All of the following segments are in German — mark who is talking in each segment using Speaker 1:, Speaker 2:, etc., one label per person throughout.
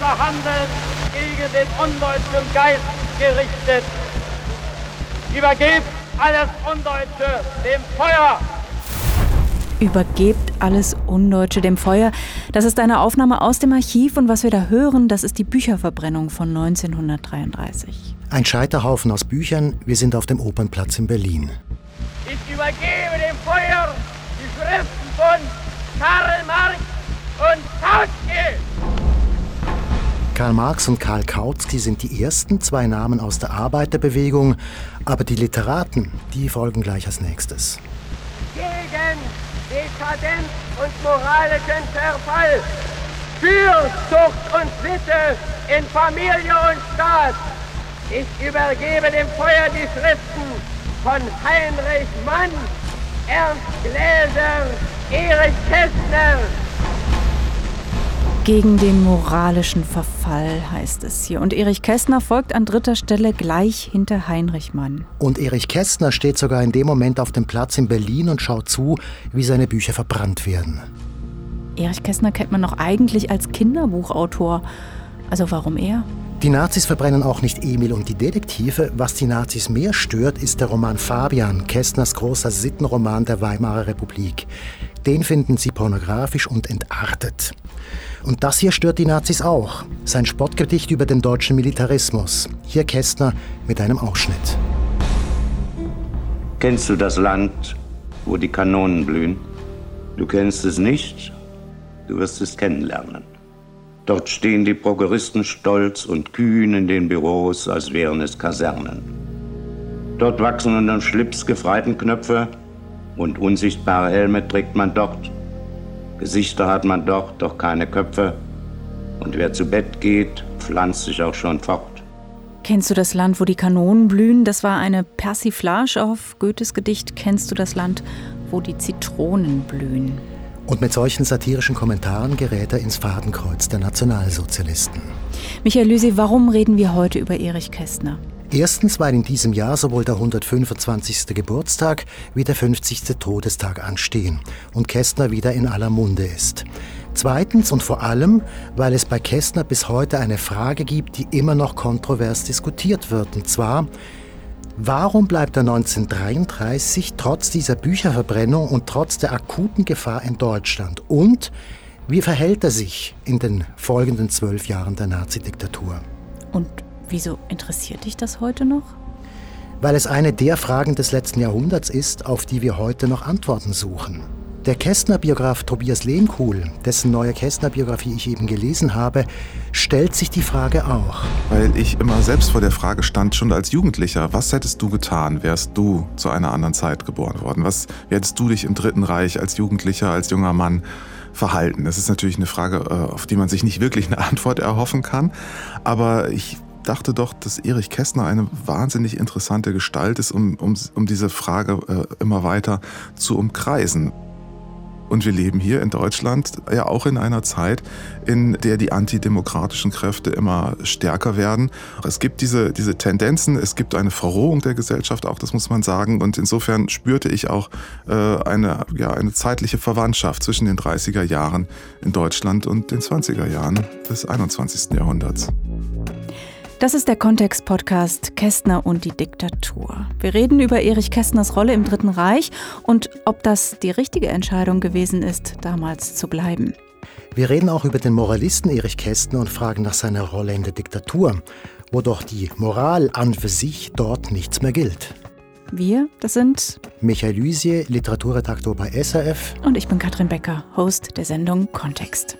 Speaker 1: unser Handeln gegen den undeutschen Geist gerichtet. Übergebt alles Undeutsche dem Feuer!
Speaker 2: Übergebt alles Undeutsche dem Feuer. Das ist eine Aufnahme aus dem Archiv und was wir da hören, das ist die Bücherverbrennung von 1933.
Speaker 3: Ein Scheiterhaufen aus Büchern. Wir sind auf dem Opernplatz in Berlin.
Speaker 1: Ich übergebe dem Feuer die Schriften von Karl
Speaker 3: Karl Marx und Karl Kautsky sind die ersten zwei Namen aus der Arbeiterbewegung, aber die Literaten, die folgen gleich als nächstes.
Speaker 1: Gegen Dekadenz und moralischen Verfall. Für Zucht und Sitte in Familie und Staat. Ich übergebe dem Feuer die Schriften von Heinrich Mann, Ernst Gläser, Erich Kästner.
Speaker 2: Gegen den moralischen Verfall heißt es hier. Und Erich Kästner folgt an dritter Stelle gleich hinter Heinrich Mann.
Speaker 3: Und Erich Kästner steht sogar in dem Moment auf dem Platz in Berlin und schaut zu, wie seine Bücher verbrannt werden.
Speaker 2: Erich Kästner kennt man noch eigentlich als Kinderbuchautor. Also warum er?
Speaker 3: Die Nazis verbrennen auch nicht Emil und die Detektive. Was die Nazis mehr stört, ist der Roman Fabian, Kästners großer Sittenroman der Weimarer Republik. Den finden sie pornografisch und entartet. Und das hier stört die Nazis auch. Sein Spottgedicht über den deutschen Militarismus. Hier Kästner mit einem Ausschnitt.
Speaker 4: Kennst du das Land, wo die Kanonen blühen? Du kennst es nicht, du wirst es kennenlernen. Dort stehen die Prokuristen stolz und kühn in den Büros, als wären es Kasernen. Dort wachsen unter dem Schlips gefreiten Knöpfe und unsichtbare Helme trägt man dort. Gesichter hat man dort, doch keine Köpfe. Und wer zu Bett geht, pflanzt sich auch schon fort.
Speaker 2: Kennst du das Land, wo die Kanonen blühen? Das war eine Persiflage auf Goethes Gedicht Kennst du das Land, wo die Zitronen blühen?
Speaker 3: Und mit solchen satirischen Kommentaren gerät er ins Fadenkreuz der Nationalsozialisten.
Speaker 2: Michael Lüsi, warum reden wir heute über Erich Kästner?
Speaker 3: Erstens, weil in diesem Jahr sowohl der 125. Geburtstag wie der 50. Todestag anstehen und Kästner wieder in aller Munde ist. Zweitens und vor allem, weil es bei Kästner bis heute eine Frage gibt, die immer noch kontrovers diskutiert wird, und zwar, Warum bleibt er 1933 trotz dieser Bücherverbrennung und trotz der akuten Gefahr in Deutschland? Und wie verhält er sich in den folgenden zwölf Jahren der Nazidiktatur?
Speaker 2: Und wieso interessiert dich das heute noch?
Speaker 3: Weil es eine der Fragen des letzten Jahrhunderts ist, auf die wir heute noch Antworten suchen. Der Kästner-Biograf Tobias Lehmkuhl, dessen neue Kästner-Biografie ich eben gelesen habe, stellt sich die Frage auch.
Speaker 5: Weil ich immer selbst vor der Frage stand, schon als Jugendlicher, was hättest du getan, wärst du zu einer anderen Zeit geboren worden? Was hättest du dich im Dritten Reich als Jugendlicher, als junger Mann verhalten? Das ist natürlich eine Frage, äh, auf die man sich nicht wirklich eine Antwort erhoffen kann. Aber ich dachte doch, dass Erich Kästner eine wahnsinnig interessante Gestalt ist, um, um, um diese Frage äh, immer weiter zu umkreisen. Und wir leben hier in Deutschland ja auch in einer Zeit, in der die antidemokratischen Kräfte immer stärker werden. Es gibt diese, diese Tendenzen, es gibt eine Verrohung der Gesellschaft, auch das muss man sagen. Und insofern spürte ich auch äh, eine, ja, eine zeitliche Verwandtschaft zwischen den 30er Jahren in Deutschland und den 20er Jahren des 21. Jahrhunderts.
Speaker 2: Das ist der Kontext-Podcast Kästner und die Diktatur. Wir reden über Erich Kästners Rolle im Dritten Reich und ob das die richtige Entscheidung gewesen ist, damals zu bleiben.
Speaker 3: Wir reden auch über den Moralisten Erich Kästner und fragen nach seiner Rolle in der Diktatur, wo doch die Moral an für sich dort nichts mehr gilt.
Speaker 2: Wir, das sind
Speaker 3: Michael Lysier, Literaturredaktor bei SRF.
Speaker 2: Und ich bin Katrin Becker, Host der Sendung Kontext.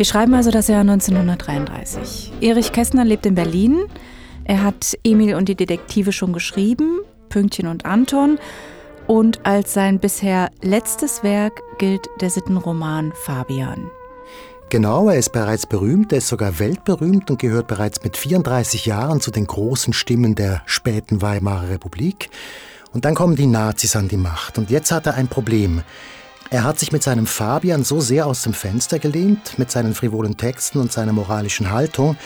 Speaker 2: Wir schreiben also das Jahr 1933. Erich Kästner lebt in Berlin. Er hat Emil und die Detektive schon geschrieben, Pünktchen und Anton. Und als sein bisher letztes Werk gilt der Sittenroman Fabian.
Speaker 3: Genau, er ist bereits berühmt, er ist sogar weltberühmt und gehört bereits mit 34 Jahren zu den großen Stimmen der späten Weimarer Republik. Und dann kommen die Nazis an die Macht und jetzt hat er ein Problem. Er hat sich mit seinem Fabian so sehr aus dem Fenster gelehnt, mit seinen frivolen Texten und seiner moralischen Haltung,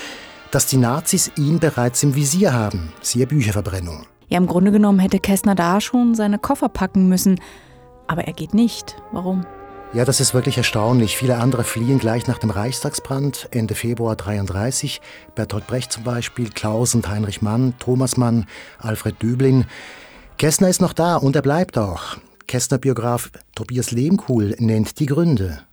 Speaker 3: dass die Nazis ihn bereits im Visier haben, siehe Bücherverbrennung.
Speaker 2: Ja, im Grunde genommen hätte Kästner da schon seine Koffer packen müssen. Aber er geht nicht. Warum?
Speaker 3: Ja, das ist wirklich erstaunlich. Viele andere fliehen gleich nach dem Reichstagsbrand Ende Februar 33. Bertolt Brecht zum Beispiel, Klaus und Heinrich Mann, Thomas Mann, Alfred Düblin. Kästner ist noch da und er bleibt auch. Kästner-Biograf Tobias Lehmkuhl nennt die Gründe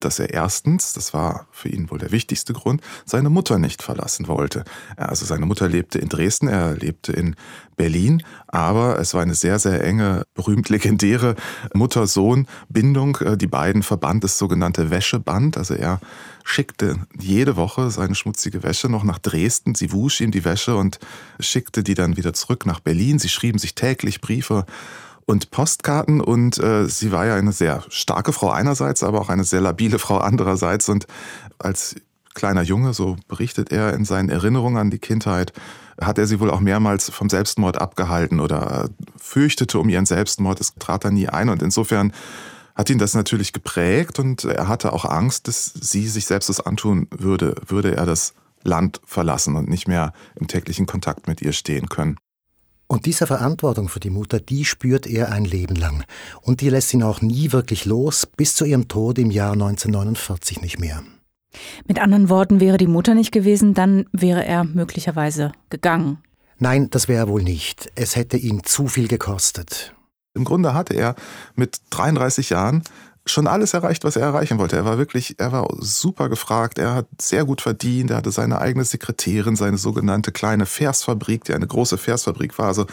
Speaker 5: dass er erstens, das war für ihn wohl der wichtigste Grund, seine Mutter nicht verlassen wollte. Also seine Mutter lebte in Dresden, er lebte in Berlin, aber es war eine sehr, sehr enge, berühmt legendäre Mutter-Sohn-Bindung. Die beiden verband das sogenannte Wäscheband. Also er schickte jede Woche seine schmutzige Wäsche noch nach Dresden. Sie wusch ihm die Wäsche und schickte die dann wieder zurück nach Berlin. Sie schrieben sich täglich Briefe und Postkarten und äh, sie war ja eine sehr starke Frau einerseits, aber auch eine sehr labile Frau andererseits und als kleiner Junge, so berichtet er in seinen Erinnerungen an die Kindheit, hat er sie wohl auch mehrmals vom Selbstmord abgehalten oder fürchtete um ihren Selbstmord. Es trat da nie ein und insofern hat ihn das natürlich geprägt und er hatte auch Angst, dass sie sich selbst das antun würde, würde er das Land verlassen und nicht mehr im täglichen Kontakt mit ihr stehen können.
Speaker 3: Und diese Verantwortung für die Mutter, die spürt er ein Leben lang. Und die lässt ihn auch nie wirklich los, bis zu ihrem Tod im Jahr 1949 nicht mehr.
Speaker 2: Mit anderen Worten, wäre die Mutter nicht gewesen, dann wäre er möglicherweise gegangen.
Speaker 3: Nein, das wäre er wohl nicht. Es hätte ihn zu viel gekostet.
Speaker 5: Im Grunde hatte er mit 33 Jahren schon alles erreicht, was er erreichen wollte. Er war wirklich, er war super gefragt, er hat sehr gut verdient, er hatte seine eigene Sekretärin, seine sogenannte kleine Versfabrik, die eine große Versfabrik war. Also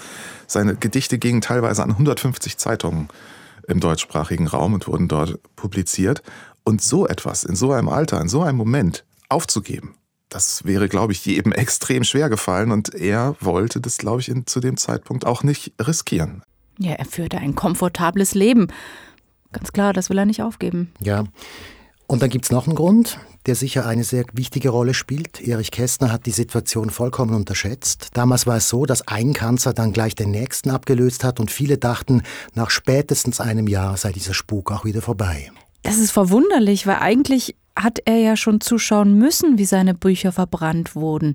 Speaker 5: seine Gedichte gingen teilweise an 150 Zeitungen im deutschsprachigen Raum und wurden dort publiziert. Und so etwas in so einem Alter, in so einem Moment aufzugeben, das wäre, glaube ich, jedem extrem schwer gefallen und er wollte das, glaube ich, in, zu dem Zeitpunkt auch nicht riskieren.
Speaker 2: Ja, er führte ein komfortables Leben. Ganz klar, das will er nicht aufgeben.
Speaker 3: Ja. Und dann gibt es noch einen Grund, der sicher eine sehr wichtige Rolle spielt. Erich Kästner hat die Situation vollkommen unterschätzt. Damals war es so, dass ein Kanzler dann gleich den nächsten abgelöst hat und viele dachten, nach spätestens einem Jahr sei dieser Spuk auch wieder vorbei.
Speaker 2: Das ist verwunderlich, weil eigentlich hat er ja schon zuschauen müssen, wie seine Bücher verbrannt wurden.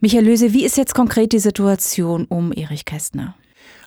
Speaker 2: Michael Löse, wie ist jetzt konkret die Situation um Erich Kästner?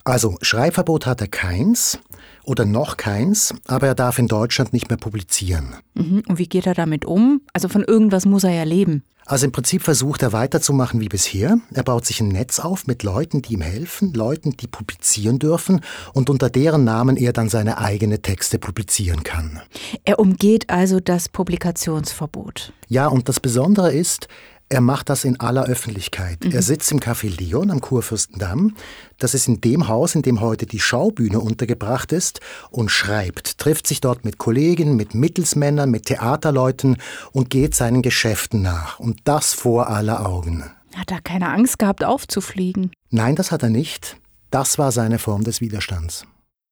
Speaker 3: Also Schreibverbot hat er keins oder noch keins, aber er darf in Deutschland nicht mehr publizieren.
Speaker 2: Mhm. Und wie geht er damit um? Also von irgendwas muss er ja leben.
Speaker 3: Also im Prinzip versucht er weiterzumachen wie bisher. Er baut sich ein Netz auf mit Leuten, die ihm helfen, Leuten, die publizieren dürfen und unter deren Namen er dann seine eigenen Texte publizieren kann.
Speaker 2: Er umgeht also das Publikationsverbot.
Speaker 3: Ja, und das Besondere ist, er macht das in aller Öffentlichkeit. Mhm. Er sitzt im Café Leon am Kurfürstendamm. Das ist in dem Haus, in dem heute die Schaubühne untergebracht ist und schreibt, trifft sich dort mit Kollegen, mit Mittelsmännern, mit Theaterleuten und geht seinen Geschäften nach. Und das vor aller Augen.
Speaker 2: Hat er keine Angst gehabt, aufzufliegen?
Speaker 3: Nein, das hat er nicht. Das war seine Form des Widerstands.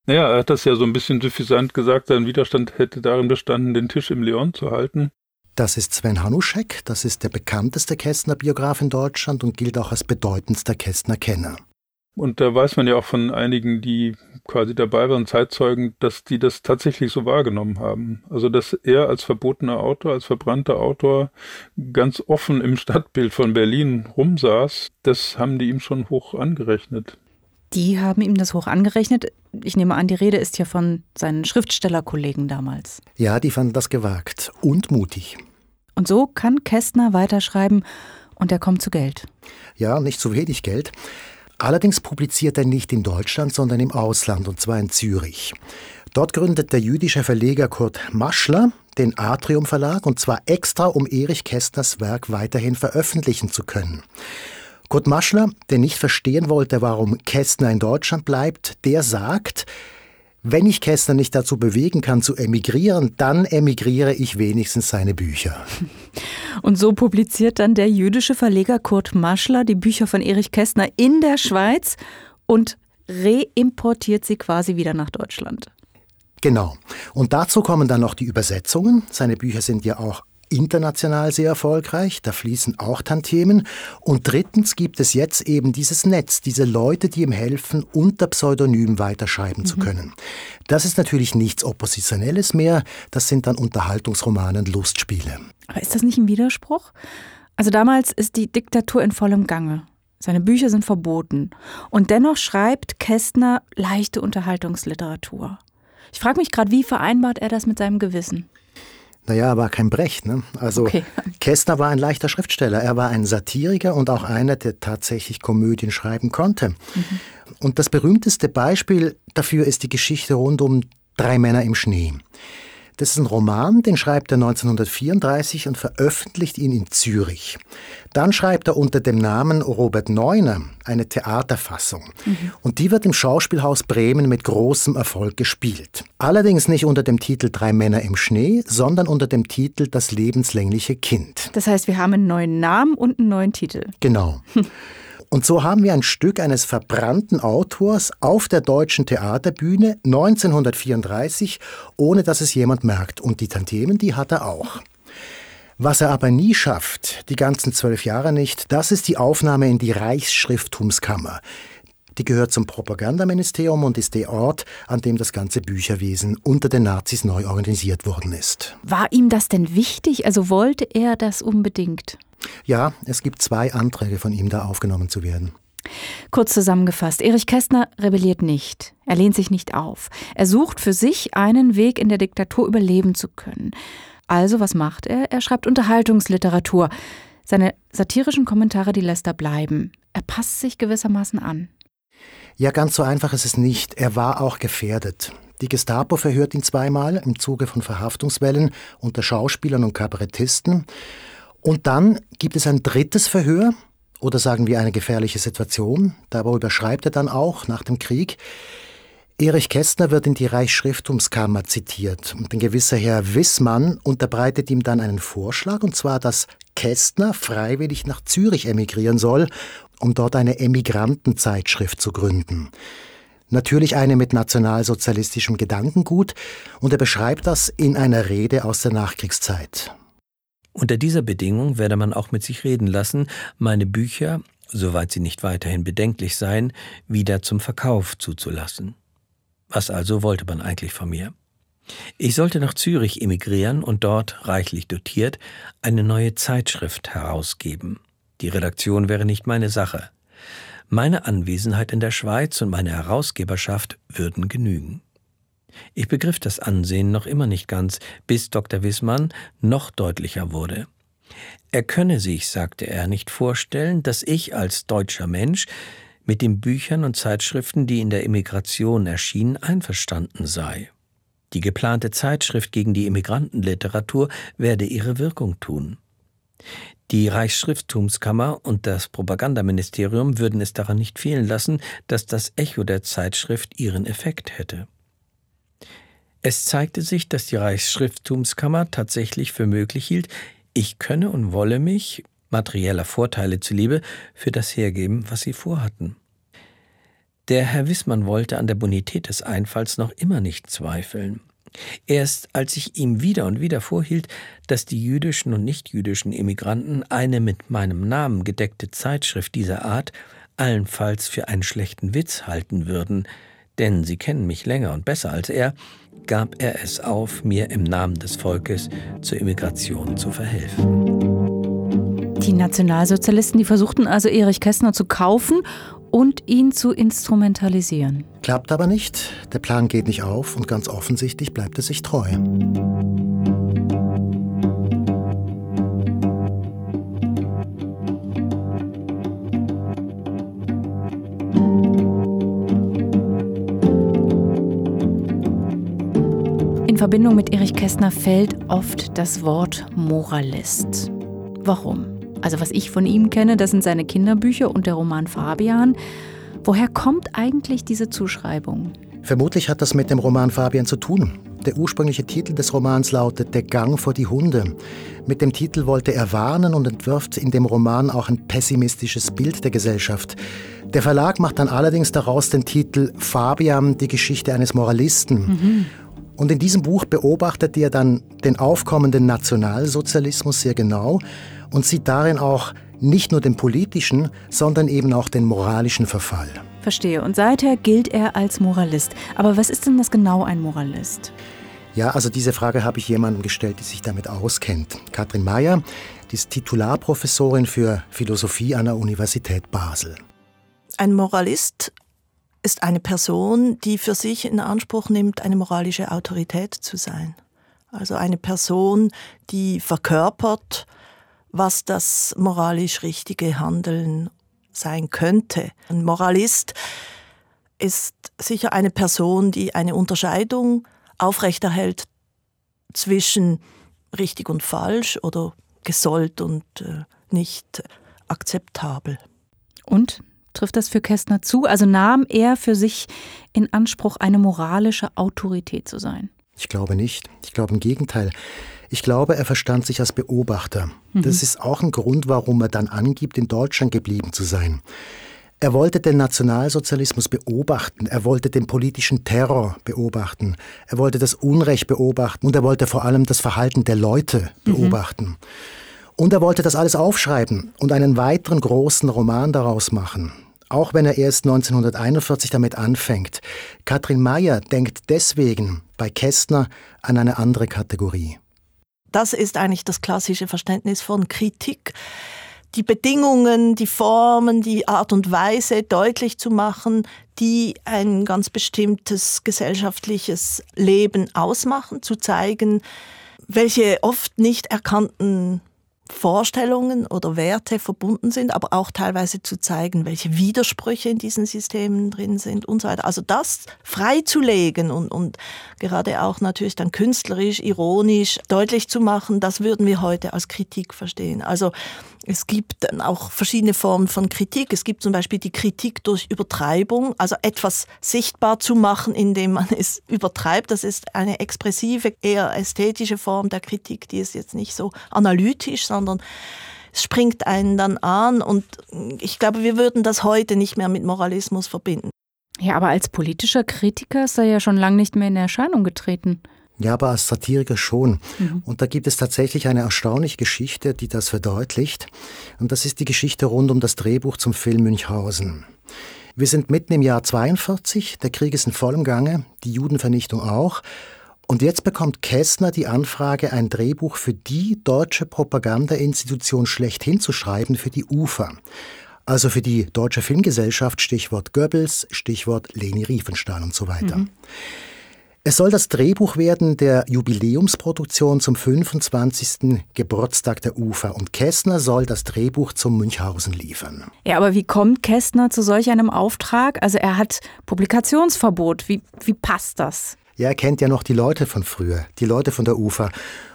Speaker 6: Naja, er hat das ja so ein bisschen suffisant gesagt, sein Widerstand hätte darin bestanden, den Tisch im Leon zu halten.
Speaker 3: Das ist Sven Hanuschek, das ist der bekannteste Kästner-Biograf in Deutschland und gilt auch als bedeutendster Kästner-Kenner.
Speaker 6: Und da weiß man ja auch von einigen, die quasi dabei waren, Zeitzeugen, dass die das tatsächlich so wahrgenommen haben. Also dass er als verbotener Autor, als verbrannter Autor ganz offen im Stadtbild von Berlin rumsaß, das haben die ihm schon hoch angerechnet.
Speaker 2: Die haben ihm das hoch angerechnet. Ich nehme an, die Rede ist hier von seinen Schriftstellerkollegen damals.
Speaker 3: Ja, die fanden das gewagt und mutig.
Speaker 2: Und so kann Kästner weiterschreiben und er kommt zu Geld.
Speaker 3: Ja, nicht zu wenig Geld. Allerdings publiziert er nicht in Deutschland, sondern im Ausland, und zwar in Zürich. Dort gründet der jüdische Verleger Kurt Maschler den Atrium Verlag, und zwar extra, um Erich Kästners Werk weiterhin veröffentlichen zu können. Kurt Maschler, der nicht verstehen wollte, warum Kästner in Deutschland bleibt, der sagt, wenn ich Kästner nicht dazu bewegen kann zu emigrieren, dann emigriere ich wenigstens seine Bücher.
Speaker 2: Und so publiziert dann der jüdische Verleger Kurt Maschler die Bücher von Erich Kästner in der Schweiz und reimportiert sie quasi wieder nach Deutschland.
Speaker 3: Genau. Und dazu kommen dann noch die Übersetzungen. Seine Bücher sind ja auch international sehr erfolgreich, da fließen auch Tantiemen. Und drittens gibt es jetzt eben dieses Netz, diese Leute, die ihm helfen, unter Pseudonym weiterschreiben mhm. zu können. Das ist natürlich nichts Oppositionelles mehr, das sind dann Unterhaltungsromane und Lustspiele.
Speaker 2: Aber ist das nicht ein Widerspruch? Also damals ist die Diktatur in vollem Gange. Seine Bücher sind verboten. Und dennoch schreibt Kästner leichte Unterhaltungsliteratur. Ich frage mich gerade, wie vereinbart er das mit seinem Gewissen?
Speaker 3: Naja, er war kein Brecht. Ne? Also okay. Kästner war ein leichter Schriftsteller. Er war ein Satiriker und auch einer, der tatsächlich Komödien schreiben konnte. Mhm. Und das berühmteste Beispiel dafür ist die Geschichte rund um Drei Männer im Schnee. Das ist ein Roman, den schreibt er 1934 und veröffentlicht ihn in Zürich. Dann schreibt er unter dem Namen Robert Neuner eine Theaterfassung. Mhm. Und die wird im Schauspielhaus Bremen mit großem Erfolg gespielt. Allerdings nicht unter dem Titel Drei Männer im Schnee, sondern unter dem Titel Das lebenslängliche Kind.
Speaker 2: Das heißt, wir haben einen neuen Namen und einen neuen Titel.
Speaker 3: Genau. Und so haben wir ein Stück eines verbrannten Autors auf der deutschen Theaterbühne 1934, ohne dass es jemand merkt. Und die Tantiemen, die hat er auch. Was er aber nie schafft, die ganzen zwölf Jahre nicht, das ist die Aufnahme in die Reichsschrifttumskammer. Die gehört zum Propagandaministerium und ist der Ort, an dem das ganze Bücherwesen unter den Nazis neu organisiert worden ist.
Speaker 2: War ihm das denn wichtig? Also wollte er das unbedingt?
Speaker 3: Ja, es gibt zwei Anträge von ihm, da aufgenommen zu werden.
Speaker 2: Kurz zusammengefasst, Erich Kästner rebelliert nicht. Er lehnt sich nicht auf. Er sucht für sich einen Weg, in der Diktatur überleben zu können. Also, was macht er? Er schreibt Unterhaltungsliteratur. Seine satirischen Kommentare, die lässt er bleiben. Er passt sich gewissermaßen an.
Speaker 3: Ja, ganz so einfach ist es nicht. Er war auch gefährdet. Die Gestapo verhört ihn zweimal im Zuge von Verhaftungswellen unter Schauspielern und Kabarettisten. Und dann gibt es ein drittes Verhör oder sagen wir eine gefährliche Situation. Darüber schreibt er dann auch nach dem Krieg. Erich Kästner wird in die Reichsschrifttumskammer zitiert und ein gewisser Herr Wissmann unterbreitet ihm dann einen Vorschlag, und zwar, dass Kästner freiwillig nach Zürich emigrieren soll, um dort eine Emigrantenzeitschrift zu gründen. Natürlich eine mit nationalsozialistischem Gedankengut, und er beschreibt das in einer Rede aus der Nachkriegszeit.
Speaker 7: Unter dieser Bedingung werde man auch mit sich reden lassen, meine Bücher, soweit sie nicht weiterhin bedenklich seien, wieder zum Verkauf zuzulassen. Was also wollte man eigentlich von mir? Ich sollte nach Zürich emigrieren und dort, reichlich dotiert, eine neue Zeitschrift herausgeben. Die Redaktion wäre nicht meine Sache. Meine Anwesenheit in der Schweiz und meine Herausgeberschaft würden genügen. Ich begriff das Ansehen noch immer nicht ganz, bis Dr. Wissmann noch deutlicher wurde. Er könne sich, sagte er, nicht vorstellen, dass ich als deutscher Mensch mit den Büchern und Zeitschriften, die in der Emigration erschienen, einverstanden sei. Die geplante Zeitschrift gegen die Immigrantenliteratur werde ihre Wirkung tun. Die Reichsschrifttumskammer und das Propagandaministerium würden es daran nicht fehlen lassen, dass das Echo der Zeitschrift ihren Effekt hätte. Es zeigte sich, dass die Reichsschrifttumskammer tatsächlich für möglich hielt, ich könne und wolle mich, materieller Vorteile zuliebe, für das hergeben, was sie vorhatten. Der Herr Wissmann wollte an der Bonität des Einfalls noch immer nicht zweifeln. Erst als ich ihm wieder und wieder vorhielt, dass die jüdischen und nichtjüdischen Emigranten eine mit meinem Namen gedeckte Zeitschrift dieser Art allenfalls für einen schlechten Witz halten würden, denn sie kennen mich länger und besser als er, gab er es auf, mir im Namen des Volkes zur Immigration zu verhelfen.
Speaker 2: Die Nationalsozialisten, die versuchten also Erich Kästner zu kaufen und ihn zu instrumentalisieren.
Speaker 3: Klappt aber nicht, der Plan geht nicht auf und ganz offensichtlich bleibt er sich treu.
Speaker 2: Verbindung mit Erich Kästner fällt oft das Wort Moralist. Warum? Also was ich von ihm kenne, das sind seine Kinderbücher und der Roman Fabian. Woher kommt eigentlich diese Zuschreibung?
Speaker 3: Vermutlich hat das mit dem Roman Fabian zu tun. Der ursprüngliche Titel des Romans lautet Der Gang vor die Hunde. Mit dem Titel wollte er warnen und entwirft in dem Roman auch ein pessimistisches Bild der Gesellschaft. Der Verlag macht dann allerdings daraus den Titel Fabian, die Geschichte eines Moralisten. Mhm. Und in diesem Buch beobachtet er dann den aufkommenden Nationalsozialismus sehr genau und sieht darin auch nicht nur den politischen, sondern eben auch den moralischen Verfall.
Speaker 2: Verstehe. Und seither gilt er als Moralist. Aber was ist denn das genau ein Moralist?
Speaker 3: Ja, also diese Frage habe ich jemandem gestellt, die sich damit auskennt. Katrin Mayer, die ist Titularprofessorin für Philosophie an der Universität Basel.
Speaker 8: Ein Moralist ist eine Person, die für sich in Anspruch nimmt, eine moralische Autorität zu sein. Also eine Person, die verkörpert, was das moralisch richtige Handeln sein könnte. Ein Moralist ist sicher eine Person, die eine Unterscheidung aufrechterhält zwischen richtig und falsch oder gesollt und äh, nicht akzeptabel.
Speaker 2: Und trifft das für Kästner zu? Also nahm er für sich in Anspruch, eine moralische Autorität zu sein?
Speaker 3: Ich glaube nicht. Ich glaube im Gegenteil. Ich glaube, er verstand sich als Beobachter. Mhm. Das ist auch ein Grund, warum er dann angibt, in Deutschland geblieben zu sein. Er wollte den Nationalsozialismus beobachten, er wollte den politischen Terror beobachten, er wollte das Unrecht beobachten und er wollte vor allem das Verhalten der Leute mhm. beobachten. Mhm. Und er wollte das alles aufschreiben und einen weiteren großen Roman daraus machen. Auch wenn er erst 1941 damit anfängt. Katrin Mayer denkt deswegen bei Kästner an eine andere Kategorie.
Speaker 8: Das ist eigentlich das klassische Verständnis von Kritik die Bedingungen, die Formen, die Art und Weise deutlich zu machen, die ein ganz bestimmtes gesellschaftliches Leben ausmachen, zu zeigen, welche oft nicht erkannten Vorstellungen oder Werte verbunden sind, aber auch teilweise zu zeigen, welche Widersprüche in diesen Systemen drin sind und so weiter. Also das freizulegen und, und gerade auch natürlich dann künstlerisch, ironisch deutlich zu machen, das würden wir heute als Kritik verstehen. Also es gibt dann auch verschiedene Formen von Kritik. Es gibt zum Beispiel die Kritik durch Übertreibung, also etwas sichtbar zu machen, indem man es übertreibt. Das ist eine expressive, eher ästhetische Form der Kritik, die ist jetzt nicht so analytisch, sondern es springt einen dann an. Und ich glaube, wir würden das heute nicht mehr mit Moralismus verbinden.
Speaker 2: Ja, aber als politischer Kritiker ist er ja schon lange nicht mehr in Erscheinung getreten.
Speaker 3: Ja, aber als Satiriker schon. Mhm. Und da gibt es tatsächlich eine erstaunliche Geschichte, die das verdeutlicht. Und das ist die Geschichte rund um das Drehbuch zum Film Münchhausen. Wir sind mitten im Jahr 42, der Krieg ist in vollem Gange, die Judenvernichtung auch. Und jetzt bekommt Kästner die Anfrage, ein Drehbuch für die deutsche Propagandainstitution schlechthin zu schreiben, für die UFA. Also für die Deutsche Filmgesellschaft, Stichwort Goebbels, Stichwort Leni Riefenstahl und so weiter. Mhm. Es soll das Drehbuch werden der Jubiläumsproduktion zum 25. Geburtstag der UFA und Kästner soll das Drehbuch zum Münchhausen liefern.
Speaker 2: Ja, aber wie kommt Kästner zu solch einem Auftrag? Also er hat Publikationsverbot. Wie, wie passt das?
Speaker 3: Ja, er kennt ja noch die Leute von früher, die Leute von der UFA.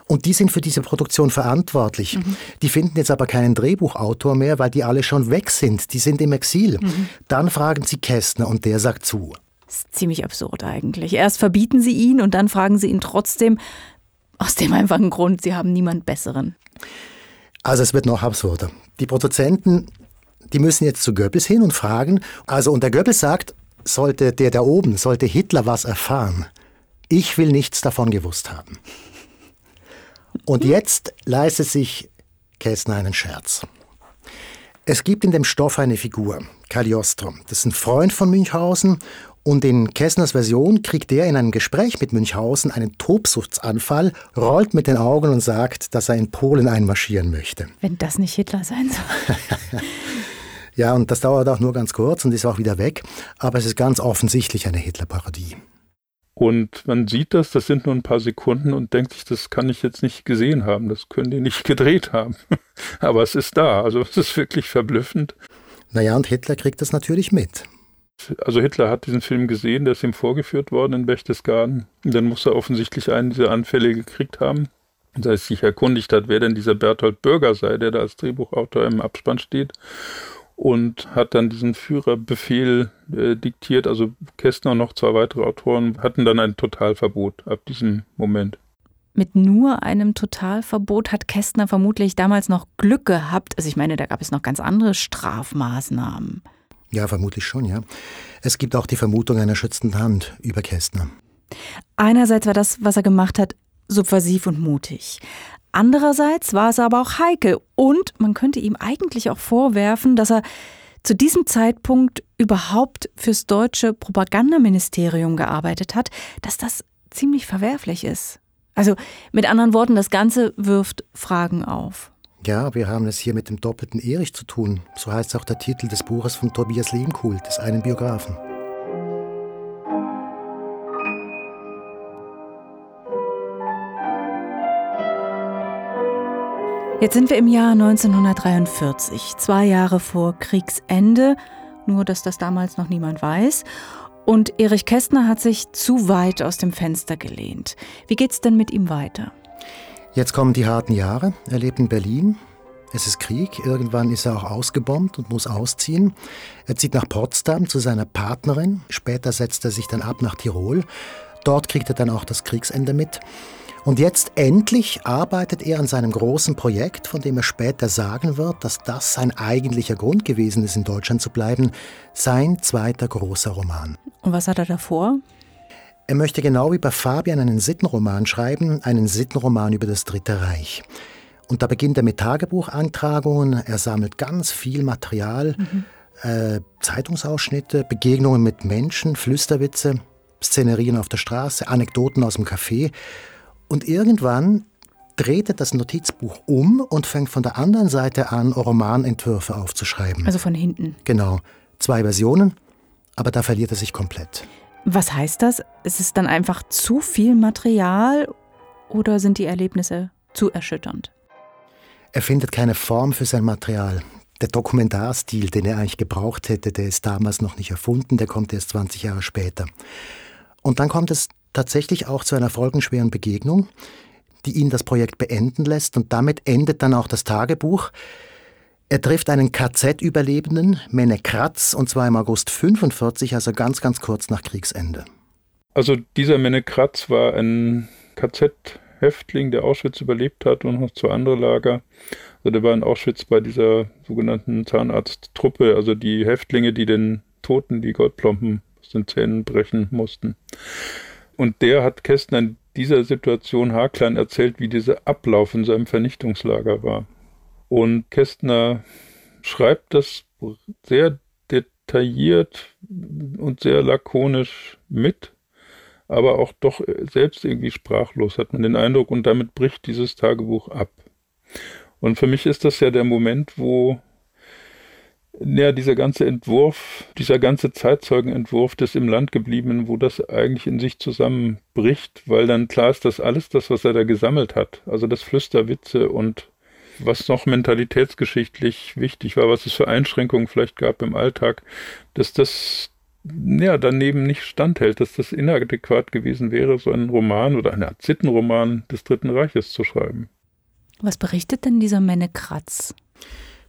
Speaker 3: Und die sind für diese Produktion verantwortlich. Mhm. Die finden jetzt aber keinen Drehbuchautor mehr, weil die alle schon weg sind. Die sind im Exil. Mhm. Dann fragen sie Kästner und der sagt zu.
Speaker 2: Das ist ziemlich absurd eigentlich. Erst verbieten sie ihn und dann fragen sie ihn trotzdem aus dem einfachen Grund, sie haben niemand Besseren.
Speaker 3: Also es wird noch absurder. Die Produzenten, die müssen jetzt zu Goebbels hin und fragen. Also und der Goebbels sagt, sollte der da oben, sollte Hitler was erfahren, ich will nichts davon gewusst haben. Und jetzt leistet sich Kästner einen Scherz. Es gibt in dem Stoff eine Figur, Cagliostro. Das ist ein Freund von Münchhausen und in Kessners Version kriegt er in einem Gespräch mit Münchhausen einen Tobsuchtsanfall, rollt mit den Augen und sagt, dass er in Polen einmarschieren möchte.
Speaker 2: Wenn das nicht Hitler sein soll.
Speaker 3: ja, und das dauert auch nur ganz kurz und ist auch wieder weg. Aber es ist ganz offensichtlich eine Hitler-Parodie.
Speaker 6: Und man sieht das, das sind nur ein paar Sekunden und denkt sich, das kann ich jetzt nicht gesehen haben, das können die nicht gedreht haben. Aber es ist da, also es ist wirklich verblüffend.
Speaker 3: Naja, und Hitler kriegt das natürlich mit.
Speaker 6: Also Hitler hat diesen Film gesehen, der ist ihm vorgeführt worden in Berchtesgaden. Dann muss er offensichtlich einen dieser Anfälle gekriegt haben. Und als sich erkundigt hat, wer denn dieser Berthold Bürger sei, der da als Drehbuchautor im Abspann steht. Und hat dann diesen Führerbefehl äh, diktiert. Also Kästner und noch zwei weitere Autoren hatten dann ein Totalverbot ab diesem Moment.
Speaker 2: Mit nur einem Totalverbot hat Kästner vermutlich damals noch Glück gehabt. Also ich meine, da gab es noch ganz andere Strafmaßnahmen.
Speaker 3: Ja, vermutlich schon, ja. Es gibt auch die Vermutung einer schützenden Hand über Kästner.
Speaker 2: Einerseits war das, was er gemacht hat, subversiv und mutig. Andererseits war es aber auch heikel und man könnte ihm eigentlich auch vorwerfen, dass er zu diesem Zeitpunkt überhaupt fürs deutsche Propagandaministerium gearbeitet hat, dass das ziemlich verwerflich ist. Also mit anderen Worten, das Ganze wirft Fragen auf.
Speaker 3: Ja, wir haben es hier mit dem doppelten Erich zu tun. So heißt auch der Titel des Buches von Tobias Lehmkuhl, des einen Biografen.
Speaker 2: Jetzt sind wir im Jahr 1943, zwei Jahre vor Kriegsende, nur dass das damals noch niemand weiß. Und Erich Kästner hat sich zu weit aus dem Fenster gelehnt. Wie geht's denn mit ihm weiter?
Speaker 3: Jetzt kommen die harten Jahre. Er lebt in Berlin. Es ist Krieg. Irgendwann ist er auch ausgebombt und muss ausziehen. Er zieht nach Potsdam zu seiner Partnerin. Später setzt er sich dann ab nach Tirol. Dort kriegt er dann auch das Kriegsende mit. Und jetzt endlich arbeitet er an seinem großen Projekt, von dem er später sagen wird, dass das sein eigentlicher Grund gewesen ist, in Deutschland zu bleiben, sein zweiter großer Roman.
Speaker 2: Und was hat er davor?
Speaker 3: Er möchte genau wie bei Fabian einen Sittenroman schreiben, einen Sittenroman über das Dritte Reich. Und da beginnt er mit Tagebucheintragungen, er sammelt ganz viel Material, mhm. äh, Zeitungsausschnitte, Begegnungen mit Menschen, Flüsterwitze, Szenerien auf der Straße, Anekdoten aus dem Café und irgendwann dreht er das Notizbuch um und fängt von der anderen Seite an, Romanentwürfe aufzuschreiben.
Speaker 2: Also von hinten.
Speaker 3: Genau. Zwei Versionen, aber da verliert er sich komplett.
Speaker 2: Was heißt das? Ist es dann einfach zu viel Material oder sind die Erlebnisse zu erschütternd?
Speaker 3: Er findet keine Form für sein Material. Der Dokumentarstil, den er eigentlich gebraucht hätte, der ist damals noch nicht erfunden, der kommt erst 20 Jahre später. Und dann kommt es tatsächlich auch zu einer folgenschweren Begegnung, die ihn das Projekt beenden lässt und damit endet dann auch das Tagebuch. Er trifft einen KZ-Überlebenden, Menne Kratz, und zwar im August 45, also ganz, ganz kurz nach Kriegsende.
Speaker 6: Also dieser Menne Kratz war ein KZ-Häftling, der Auschwitz überlebt hat und noch zwei andere Lager. Also der war in Auschwitz bei dieser sogenannten Zahnarzttruppe, also die Häftlinge, die den Toten die Goldplomben aus den Zähnen brechen mussten. Und der hat Kästner in dieser Situation haarklein erzählt, wie dieser Ablauf in seinem Vernichtungslager war. Und Kästner schreibt das sehr detailliert und sehr lakonisch mit, aber auch doch selbst irgendwie sprachlos, hat man den Eindruck, und damit bricht dieses Tagebuch ab. Und für mich ist das ja der Moment, wo ja, dieser ganze Entwurf, dieser ganze Zeitzeugenentwurf des im Land gebliebenen, wo das eigentlich in sich zusammenbricht, weil dann klar ist, dass alles das, was er da gesammelt hat, also das Flüsterwitze und was noch mentalitätsgeschichtlich wichtig war, was es für Einschränkungen vielleicht gab im Alltag, dass das ja daneben nicht standhält, dass das inadäquat gewesen wäre, so einen Roman oder eine Art Sittenroman des Dritten Reiches zu schreiben.
Speaker 2: Was berichtet denn dieser Menne Kratz?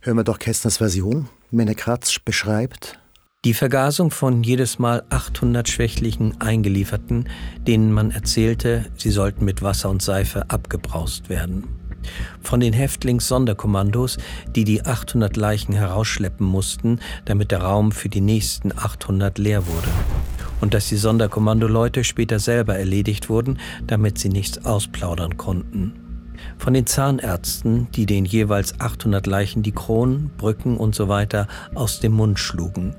Speaker 3: Hören wir doch Kästners Version. Menne Kratz beschreibt.
Speaker 7: Die Vergasung von jedes Mal 800 schwächlichen Eingelieferten, denen man erzählte, sie sollten mit Wasser und Seife abgebraust werden. Von den Häftlings-Sonderkommandos, die die 800 Leichen herausschleppen mussten, damit der Raum für die nächsten 800 leer wurde. Und dass die Sonderkommandoleute später selber erledigt wurden, damit sie nichts ausplaudern konnten von den Zahnärzten, die den jeweils 800 Leichen die Kronen, Brücken und so aus dem Mund schlugen,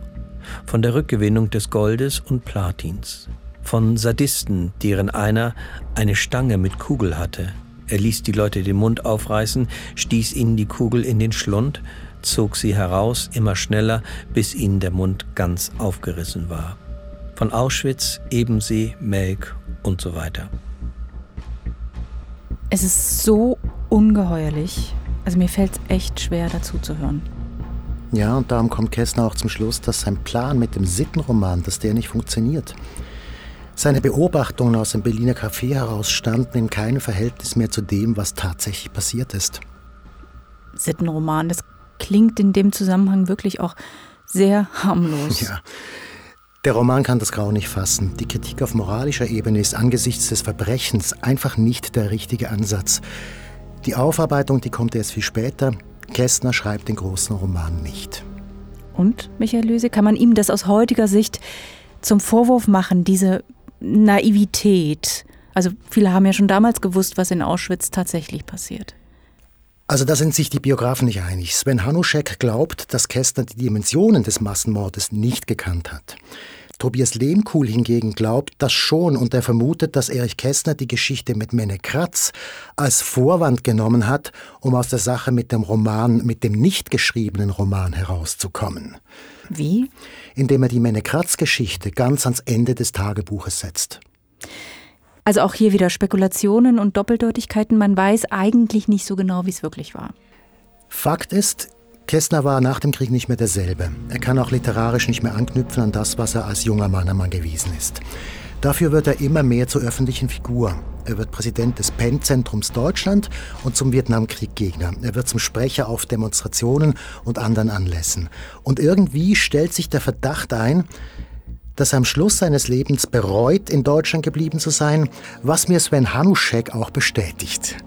Speaker 7: von der Rückgewinnung des Goldes und Platins, von Sadisten, deren einer eine Stange mit Kugel hatte. Er ließ die Leute den Mund aufreißen, stieß ihnen die Kugel in den Schlund, zog sie heraus immer schneller, bis ihnen der Mund ganz aufgerissen war. Von Auschwitz, Ebensee, Melk und so weiter.
Speaker 2: Es ist so ungeheuerlich. Also mir fällt es echt schwer, dazu zu hören.
Speaker 3: Ja, und darum kommt Kästner auch zum Schluss, dass sein Plan mit dem Sittenroman, dass der nicht funktioniert. Seine Beobachtungen aus dem Berliner Café heraus standen in keinem Verhältnis mehr zu dem, was tatsächlich passiert ist.
Speaker 2: Sittenroman, das klingt in dem Zusammenhang wirklich auch sehr harmlos.
Speaker 3: Ja, der Roman kann das Grau nicht fassen. Die Kritik auf moralischer Ebene ist angesichts des Verbrechens einfach nicht der richtige Ansatz. Die Aufarbeitung, die kommt erst viel später. Kästner schreibt den großen Roman nicht.
Speaker 2: Und, Michael Löse, kann man ihm das aus heutiger Sicht zum Vorwurf machen, diese Naivität? Also viele haben ja schon damals gewusst, was in Auschwitz tatsächlich passiert.
Speaker 3: Also da sind sich die Biografen nicht einig. Sven Hanuschek glaubt, dass Kästner die Dimensionen des Massenmordes nicht gekannt hat. Tobias Lehmkuhl hingegen glaubt das schon und er vermutet, dass Erich Kästner die Geschichte mit Menne Kratz als Vorwand genommen hat, um aus der Sache mit dem Roman, mit dem nicht geschriebenen Roman herauszukommen.
Speaker 2: Wie?
Speaker 3: Indem er die Menne Kratz Geschichte ganz ans Ende des Tagebuches setzt.
Speaker 2: Also auch hier wieder Spekulationen und Doppeldeutigkeiten. Man weiß eigentlich nicht so genau, wie es wirklich war.
Speaker 3: Fakt ist, Kästner war nach dem Krieg nicht mehr derselbe. Er kann auch literarisch nicht mehr anknüpfen an das, was er als junger Mann einmal gewesen ist. Dafür wird er immer mehr zur öffentlichen Figur. Er wird Präsident des PEN-Zentrums Deutschland und zum Vietnamkrieg-Gegner. Er wird zum Sprecher auf Demonstrationen und anderen Anlässen. Und irgendwie stellt sich der Verdacht ein, dass er am Schluss seines Lebens bereut, in Deutschland geblieben zu sein, was mir Sven Hanuschek auch bestätigt.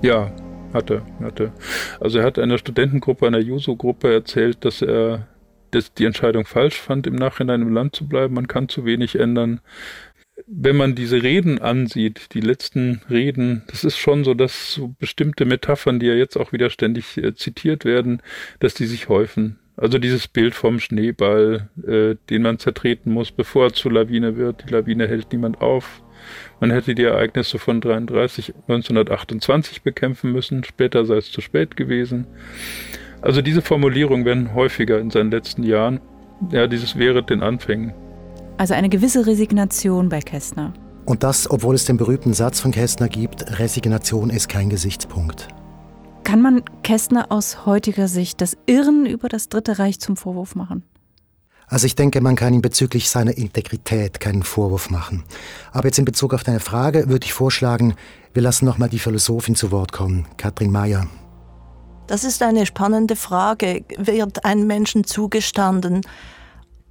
Speaker 6: Ja, hatte, hatte. Also er hat einer Studentengruppe, einer Juso-Gruppe erzählt, dass er dass die Entscheidung falsch fand, im Nachhinein im Land zu bleiben. Man kann zu wenig ändern. Wenn man diese Reden ansieht, die letzten Reden, das ist schon so, dass so bestimmte Metaphern, die ja jetzt auch wieder ständig äh, zitiert werden, dass die sich häufen. Also dieses Bild vom Schneeball, äh, den man zertreten muss, bevor er zur Lawine wird. Die Lawine hält niemand auf. Man hätte die Ereignisse von 33, 1928 bekämpfen müssen, später sei es zu spät gewesen. Also diese Formulierungen werden häufiger in seinen letzten Jahren. Ja, dieses wäre den Anfängen.
Speaker 2: Also eine gewisse Resignation bei Kästner.
Speaker 3: Und das, obwohl es den berühmten Satz von Kästner gibt, Resignation ist kein Gesichtspunkt.
Speaker 2: Kann man Kästner aus heutiger Sicht das Irren über das Dritte Reich zum Vorwurf machen?
Speaker 3: Also ich denke, man kann ihm bezüglich seiner Integrität keinen Vorwurf machen. Aber jetzt in Bezug auf deine Frage würde ich vorschlagen, wir lassen nochmal die Philosophin zu Wort kommen, Katrin Mayer.
Speaker 8: Das ist eine spannende Frage. Wird einem Menschen zugestanden?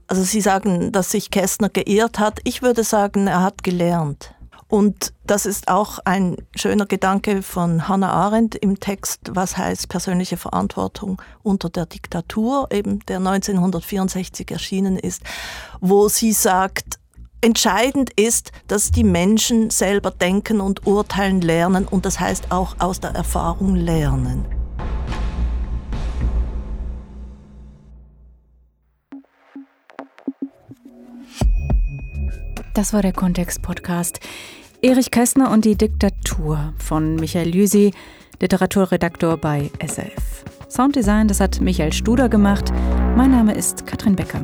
Speaker 8: Also Sie sagen, dass sich Kästner geirrt hat. Ich würde sagen, er hat gelernt. Und das ist auch ein schöner Gedanke von Hannah Arendt im Text, was heißt persönliche Verantwortung unter der Diktatur, eben der 1964 erschienen ist, wo sie sagt, Entscheidend ist, dass die Menschen selber denken und urteilen lernen und das heißt auch aus der Erfahrung lernen.
Speaker 2: Das war der Kontext-Podcast. Erich Kästner und die Diktatur von Michael Lüsi, Literaturredaktor bei SRF. Sounddesign, das hat Michael Studer gemacht. Mein Name ist Katrin Becker.